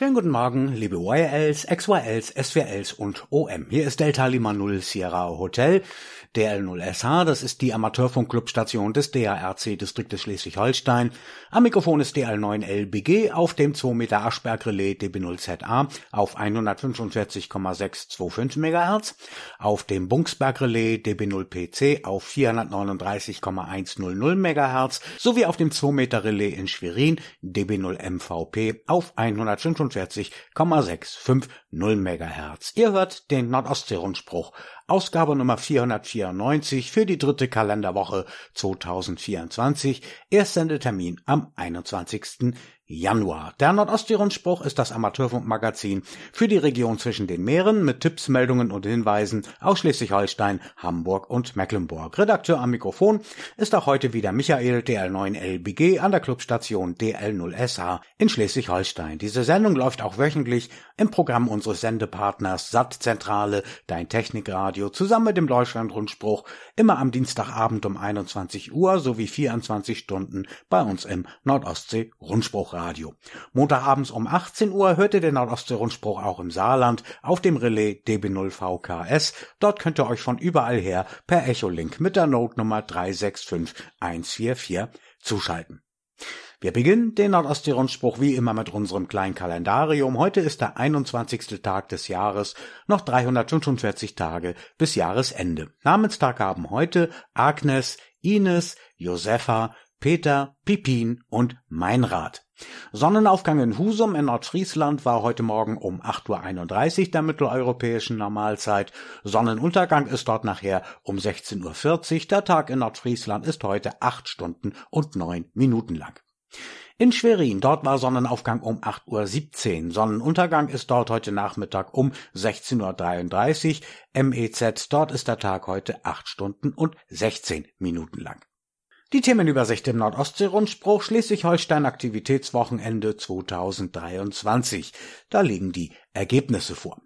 Schönen guten Morgen, liebe YLs, XYLs, SWLs und OM. Hier ist Delta Lima 0 Sierra Hotel. DL0SH, das ist die Amateurfunkclubstation des DARC-Distriktes Schleswig-Holstein. Am Mikrofon ist DL9LBG auf dem 2 Meter Aschberg-Relais DB0ZA auf 145,625 MHz, auf dem Bunksberg-Relais DB0PC auf 439,100 MHz sowie auf dem 2 Meter Relais in Schwerin DB0MVP auf 145,650 MHz. Ihr hört den Nordostsee-Rundspruch Ausgabe Nummer 494 für die dritte Kalenderwoche 2024. Erstsendetermin am 21. Januar. Der Nordosttirol-Spruch ist das Amateurfunkmagazin für die Region zwischen den Meeren mit Tipps, Meldungen und Hinweisen aus Schleswig-Holstein, Hamburg und Mecklenburg. Redakteur am Mikrofon ist auch heute wieder Michael DL9LBG an der Clubstation DL0SH in Schleswig-Holstein. Diese Sendung läuft auch wöchentlich im Programm unseres Sendepartners Sattzentrale, Dein Technikradio, zusammen mit dem Deutschlandrundspruch, immer am Dienstagabend um 21 Uhr sowie 24 Stunden bei uns im Nordostsee-Rundspruch. Radio. Montagabends um 18 Uhr hört ihr den Nordostsee-Rundspruch auch im Saarland auf dem Relais DB0VKS. Dort könnt ihr euch von überall her per Echolink mit der Notenummer 365144 zuschalten. Wir beginnen den Nordostsee-Rundspruch wie immer mit unserem kleinen Kalendarium. Heute ist der 21. Tag des Jahres, noch 345 Tage bis Jahresende. Namenstag haben heute Agnes, Ines, Josefa, Peter, Pipin und Meinrad. Sonnenaufgang in Husum in Nordfriesland war heute Morgen um 8.31 Uhr der mitteleuropäischen Normalzeit. Sonnenuntergang ist dort nachher um 16.40 Uhr. Der Tag in Nordfriesland ist heute 8 Stunden und 9 Minuten lang. In Schwerin, dort war Sonnenaufgang um 8.17 Uhr. Sonnenuntergang ist dort heute Nachmittag um 16.33 Uhr. MEZ, dort ist der Tag heute 8 Stunden und 16 Minuten lang. Die Themenübersicht im Nordostsee-Rundspruch Schleswig-Holstein Aktivitätswochenende 2023. Da liegen die Ergebnisse vor.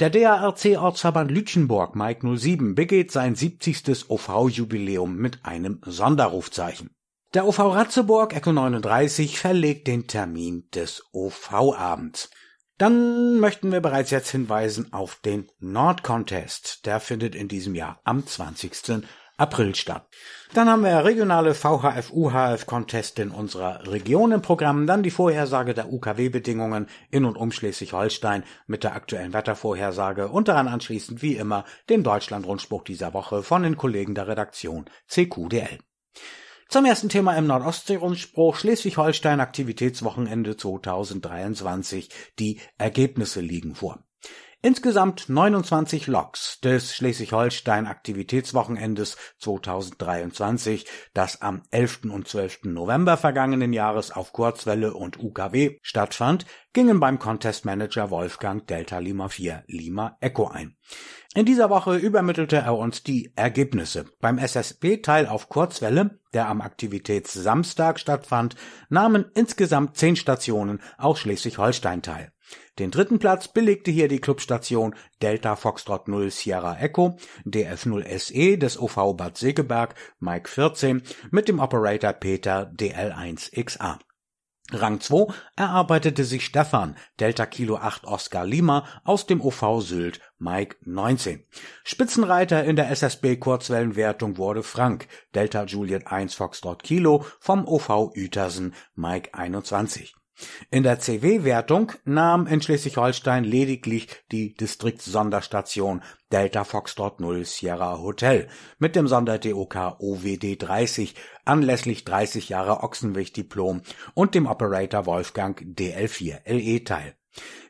Der DARC-Ortsverband Lütchenburg Mike 07 begeht sein 70. OV-Jubiläum mit einem Sonderrufzeichen. Der OV Ratzeburg Echo 39 verlegt den Termin des OV-Abends. Dann möchten wir bereits jetzt hinweisen auf den Nord-Contest. Der findet in diesem Jahr am 20. April statt. Dann haben wir regionale VHF-UHF-Contest in unserer Region im Programm, dann die Vorhersage der UKW-Bedingungen in und um Schleswig-Holstein mit der aktuellen Wettervorhersage und daran anschließend wie immer den Deutschland-Rundspruch dieser Woche von den Kollegen der Redaktion CQDL. Zum ersten Thema im Nordostsee-Rundspruch Schleswig-Holstein Aktivitätswochenende 2023. Die Ergebnisse liegen vor. Insgesamt 29 Loks des Schleswig-Holstein-Aktivitätswochenendes 2023, das am 11. und 12. November vergangenen Jahres auf Kurzwelle und UKW stattfand, gingen beim Contest Manager Wolfgang Delta Lima 4 Lima Echo ein. In dieser Woche übermittelte er uns die Ergebnisse. Beim SSB-Teil auf Kurzwelle, der am Aktivitätssamstag stattfand, nahmen insgesamt zehn Stationen aus Schleswig-Holstein teil. Den dritten Platz belegte hier die Clubstation Delta Foxtrot 0 Sierra Echo DF0 SE des OV Bad Segeberg Mike 14 mit dem Operator Peter DL1XA. Rang 2 erarbeitete sich Stefan Delta Kilo 8 Oscar Lima aus dem OV Sylt Mike 19. Spitzenreiter in der SSB Kurzwellenwertung wurde Frank Delta Juliet 1 Foxtrot Kilo vom OV Uetersen Mike 21. In der CW-Wertung nahm in Schleswig-Holstein lediglich die Distriktssonderstation Delta Foxtrot 0 Sierra Hotel mit dem Sonder-DOK OWD 30 anlässlich 30 Jahre Ochsenwicht-Diplom und dem Operator Wolfgang DL4 LE teil.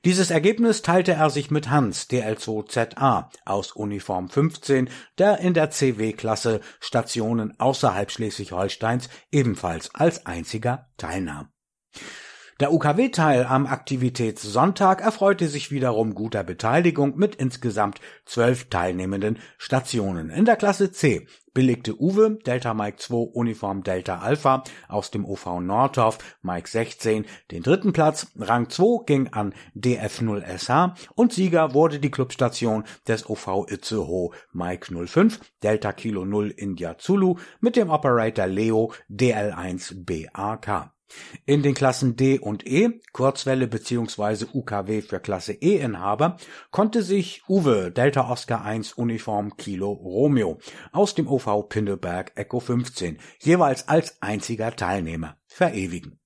Dieses Ergebnis teilte er sich mit Hans DL2ZA aus Uniform 15, der in der CW-Klasse Stationen außerhalb Schleswig-Holsteins ebenfalls als einziger teilnahm. Der UKW-Teil am Aktivitätssonntag erfreute sich wiederum guter Beteiligung mit insgesamt zwölf teilnehmenden Stationen. In der Klasse C belegte Uwe Delta Mike 2 Uniform Delta Alpha aus dem OV Nordorf Mike 16 den dritten Platz. Rang 2 ging an DF0SH und Sieger wurde die Clubstation des OV Itzehoe Mike 05 Delta Kilo 0 India Zulu mit dem Operator Leo DL1 BAK. In den Klassen D und E, Kurzwelle bzw. UKW für Klasse E-Inhaber, konnte sich Uwe Delta Oscar 1 Uniform Kilo Romeo aus dem OV Pinneberg Echo 15 jeweils als einziger Teilnehmer verewigen.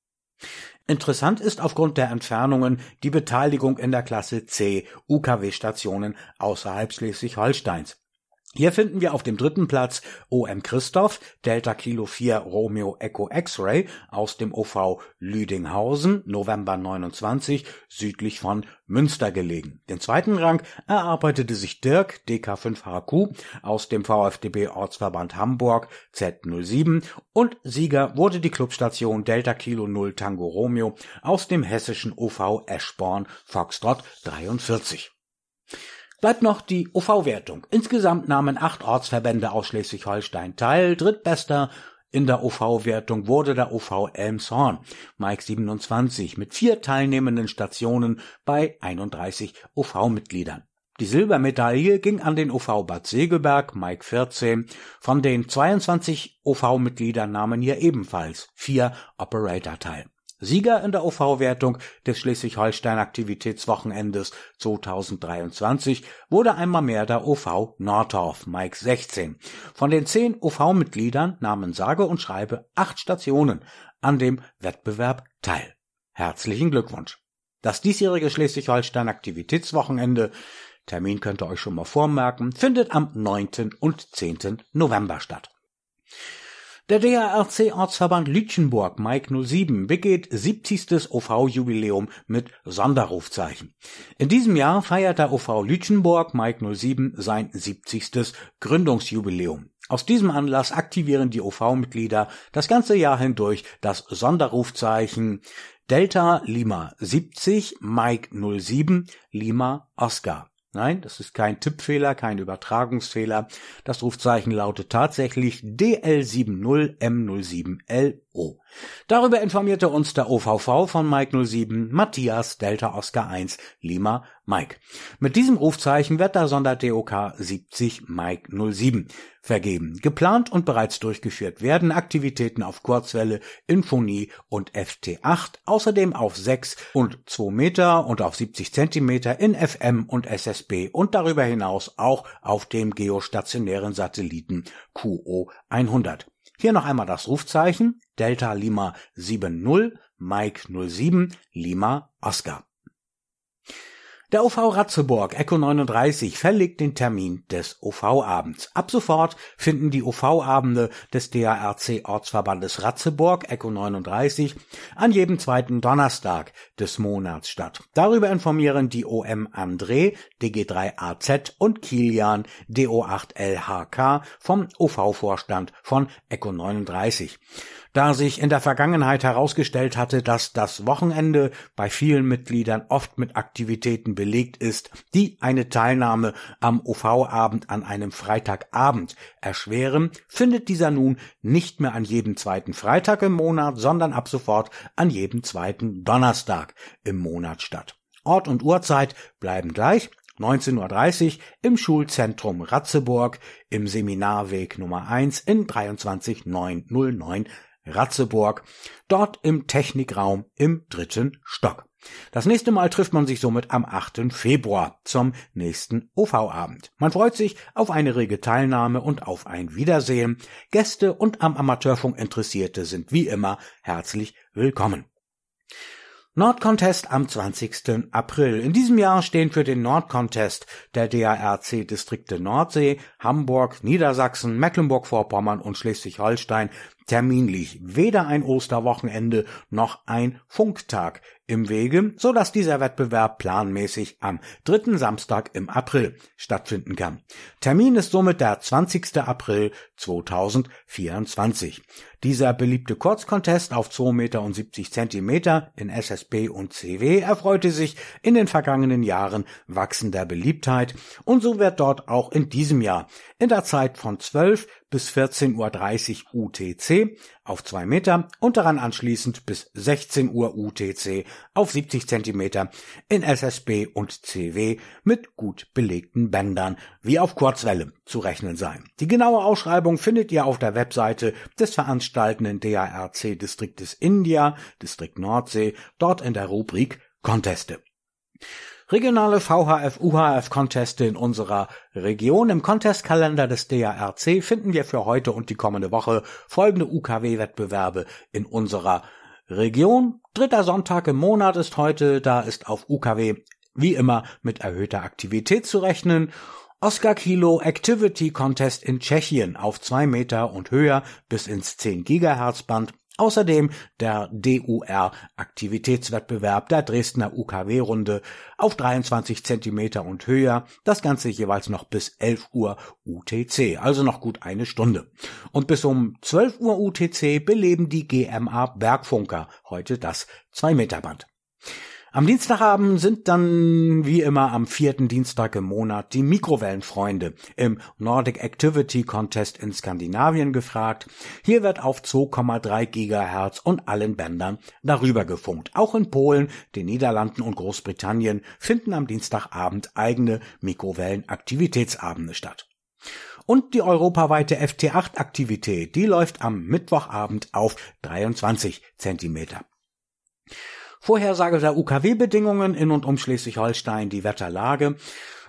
Interessant ist aufgrund der Entfernungen die Beteiligung in der Klasse C UKW-Stationen außerhalb Schleswig-Holsteins. Hier finden wir auf dem dritten Platz OM Christoph, Delta Kilo 4 Romeo Echo X-Ray aus dem OV Lüdinghausen, November 29, südlich von Münster gelegen. Den zweiten Rang erarbeitete sich Dirk DK5HQ aus dem VfDB Ortsverband Hamburg Z07 und Sieger wurde die Clubstation Delta Kilo 0 Tango Romeo aus dem hessischen OV Eschborn Foxtrot 43. Bleibt noch die OV-Wertung. Insgesamt nahmen acht Ortsverbände aus Schleswig-Holstein teil. Drittbester in der OV-Wertung wurde der OV Elmshorn, Mike 27, mit vier teilnehmenden Stationen bei 31 OV-Mitgliedern. Die Silbermedaille ging an den OV Bad Segeberg, Mike 14. Von den 22 OV-Mitgliedern nahmen hier ebenfalls vier Operator teil. Sieger in der OV-Wertung des Schleswig-Holstein Aktivitätswochenendes 2023 wurde einmal mehr der OV Nordorf, Mike 16. Von den zehn OV-Mitgliedern nahmen sage und schreibe acht Stationen an dem Wettbewerb teil. Herzlichen Glückwunsch. Das diesjährige Schleswig-Holstein Aktivitätswochenende Termin könnt ihr euch schon mal vormerken, findet am 9. und 10. November statt. Der DRC Ortsverband Lütchenburg Mike 07 begeht 70. OV-Jubiläum mit Sonderrufzeichen. In diesem Jahr feiert der OV Lütchenburg Mike 07 sein 70. Gründungsjubiläum. Aus diesem Anlass aktivieren die OV-Mitglieder das ganze Jahr hindurch das Sonderrufzeichen Delta Lima 70 Mike 07 Lima Oscar. Nein, das ist kein Tippfehler, kein Übertragungsfehler. Das Rufzeichen lautet tatsächlich DL70M07LO. Darüber informierte uns der OVV von Mike 07 Matthias Delta Oscar 1 Lima Mike. Mit diesem Rufzeichen wird der Sonder-DOK 70 Mike 07 vergeben. Geplant und bereits durchgeführt werden Aktivitäten auf Kurzwelle, Infonie und FT8, außerdem auf 6 und 2 Meter und auf 70 Zentimeter in FM und SSB und darüber hinaus auch auf dem geostationären Satelliten QO 100. Hier noch einmal das Rufzeichen Delta Lima 70 Mike 07 Lima Oscar. Der OV Ratzeburg Echo 39 verlegt den Termin des OV-Abends. Ab sofort finden die OV-Abende des DARC Ortsverbandes Ratzeburg Echo 39 an jedem zweiten Donnerstag des Monats statt. Darüber informieren die OM André, DG3AZ und Kilian DO8LHK vom OV-Vorstand von Echo 39 da sich in der Vergangenheit herausgestellt hatte, dass das Wochenende bei vielen Mitgliedern oft mit Aktivitäten belegt ist, die eine Teilnahme am OV-Abend an einem Freitagabend erschweren, findet dieser nun nicht mehr an jedem zweiten Freitag im Monat, sondern ab sofort an jedem zweiten Donnerstag im Monat statt. Ort und Uhrzeit bleiben gleich, 19.30 Uhr im Schulzentrum Ratzeburg im Seminarweg Nummer 1 in 23909 Ratzeburg, dort im Technikraum im dritten Stock. Das nächste Mal trifft man sich somit am 8. Februar zum nächsten OV-Abend. Man freut sich auf eine rege Teilnahme und auf ein Wiedersehen. Gäste und am Amateurfunk Interessierte sind wie immer herzlich willkommen. Nordcontest am 20. April. In diesem Jahr stehen für den Nordcontest der DARC Distrikte Nordsee, Hamburg, Niedersachsen, Mecklenburg-Vorpommern und Schleswig-Holstein terminlich weder ein Osterwochenende noch ein Funktag im Wege, so dass dieser Wettbewerb planmäßig am dritten Samstag im April stattfinden kann. Termin ist somit der 20. April 2024. Dieser beliebte Kurzcontest auf 2,70 Meter und in SSB und CW erfreute sich in den vergangenen Jahren wachsender Beliebtheit und so wird dort auch in diesem Jahr in der Zeit von 12 bis 14.30 Uhr UTC auf 2 Meter und daran anschließend bis 16 Uhr UTC auf 70 Zentimeter in SSB und CW mit gut belegten Bändern wie auf Kurzwelle zu rechnen sein. Die genaue Ausschreibung findet ihr auf der Webseite des veranstaltenden DARC-Distriktes India, Distrikt Nordsee, dort in der Rubrik Conteste. Regionale VHF-UHF-Conteste in unserer Region. Im Contestkalender des DARC finden wir für heute und die kommende Woche folgende UKW-Wettbewerbe in unserer Region. Dritter Sonntag im Monat ist heute, da ist auf UKW wie immer mit erhöhter Aktivität zu rechnen. Oscar Kilo Activity Contest in Tschechien auf zwei Meter und höher bis ins 10 Gigahertz Band Außerdem der DUR-Aktivitätswettbewerb der Dresdner UKW-Runde auf 23 Zentimeter und höher, das Ganze jeweils noch bis 11 Uhr UTC, also noch gut eine Stunde. Und bis um 12 Uhr UTC beleben die GMA Bergfunker heute das 2-Meter-Band. Am Dienstagabend sind dann wie immer am vierten Dienstag im Monat die Mikrowellenfreunde im Nordic Activity Contest in Skandinavien gefragt. Hier wird auf 2,3 Gigahertz und allen Bändern darüber gefunkt. Auch in Polen, den Niederlanden und Großbritannien finden am Dienstagabend eigene Mikrowellenaktivitätsabende statt. Und die europaweite FT8-Aktivität, die läuft am Mittwochabend auf 23 Zentimeter. Vorhersage der UKW-Bedingungen in und um Schleswig-Holstein die Wetterlage.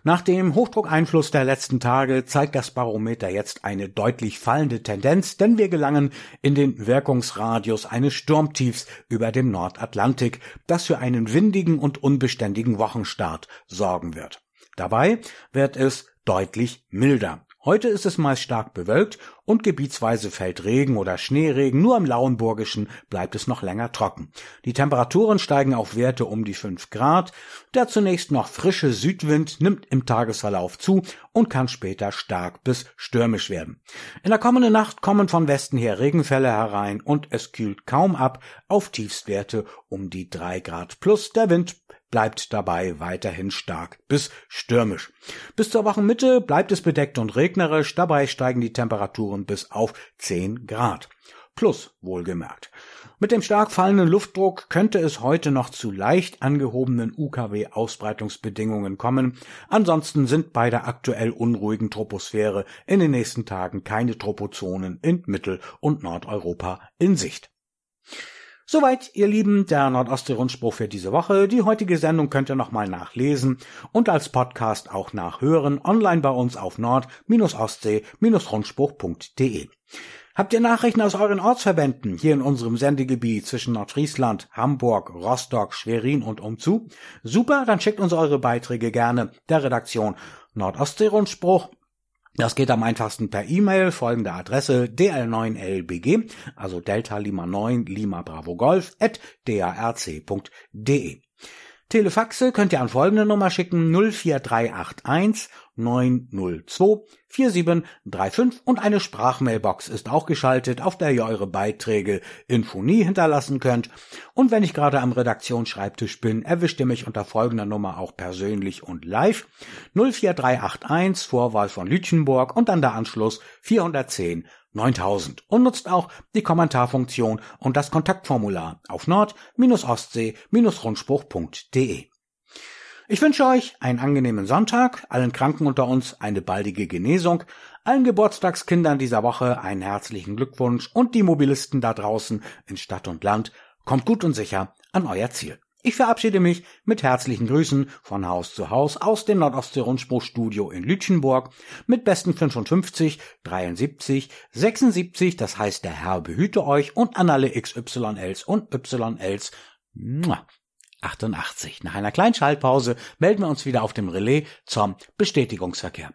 Nach dem Hochdruckeinfluss der letzten Tage zeigt das Barometer jetzt eine deutlich fallende Tendenz, denn wir gelangen in den Wirkungsradius eines Sturmtiefs über dem Nordatlantik, das für einen windigen und unbeständigen Wochenstart sorgen wird. Dabei wird es deutlich milder. Heute ist es meist stark bewölkt und gebietsweise fällt Regen oder Schneeregen, nur im Lauenburgischen bleibt es noch länger trocken. Die Temperaturen steigen auf Werte um die 5 Grad, der zunächst noch frische Südwind nimmt im Tagesverlauf zu und kann später stark bis stürmisch werden. In der kommenden Nacht kommen von Westen her Regenfälle herein und es kühlt kaum ab auf Tiefstwerte um die 3 Grad plus. Der Wind bleibt dabei weiterhin stark bis stürmisch. Bis zur Wochenmitte bleibt es bedeckt und regnerisch, dabei steigen die Temperaturen bis auf 10 Grad. Plus wohlgemerkt. Mit dem stark fallenden Luftdruck könnte es heute noch zu leicht angehobenen UKW-Ausbreitungsbedingungen kommen. Ansonsten sind bei der aktuell unruhigen Troposphäre in den nächsten Tagen keine Tropozonen in Mittel- und Nordeuropa in Sicht. Soweit, ihr Lieben, der Nordostsee-Rundspruch für diese Woche. Die heutige Sendung könnt ihr nochmal nachlesen und als Podcast auch nachhören, online bei uns auf nord-ostsee-rundspruch.de. Habt ihr Nachrichten aus euren Ortsverbänden hier in unserem Sendegebiet zwischen Nordfriesland, Hamburg, Rostock, Schwerin und umzu? Super, dann schickt uns eure Beiträge gerne der Redaktion Nordostsee-Rundspruch das geht am einfachsten per E-Mail, folgende Adresse dl9lbg, also Delta Lima 9 Lima Bravo Golf at darc.de. Telefaxe könnt ihr an folgende Nummer schicken 04381 902 4735 und eine Sprachmailbox ist auch geschaltet, auf der ihr eure Beiträge in Phonie hinterlassen könnt. Und wenn ich gerade am Redaktionsschreibtisch bin, erwischt ihr mich unter folgender Nummer auch persönlich und live 04381 Vorwahl von Lütchenburg und dann der Anschluss 410 9000 und nutzt auch die Kommentarfunktion und das Kontaktformular auf nord-ostsee-rundspruch.de. Ich wünsche euch einen angenehmen Sonntag, allen Kranken unter uns eine baldige Genesung, allen Geburtstagskindern dieser Woche einen herzlichen Glückwunsch und die Mobilisten da draußen in Stadt und Land, kommt gut und sicher an euer Ziel. Ich verabschiede mich mit herzlichen Grüßen von Haus zu Haus aus dem Nordostsee-Rundspruchstudio in Lütchenburg mit besten 55, 73, 76, das heißt der Herr behüte euch und an alle XYLs und YLs. 88. Nach einer kleinen Schaltpause melden wir uns wieder auf dem Relais zum Bestätigungsverkehr.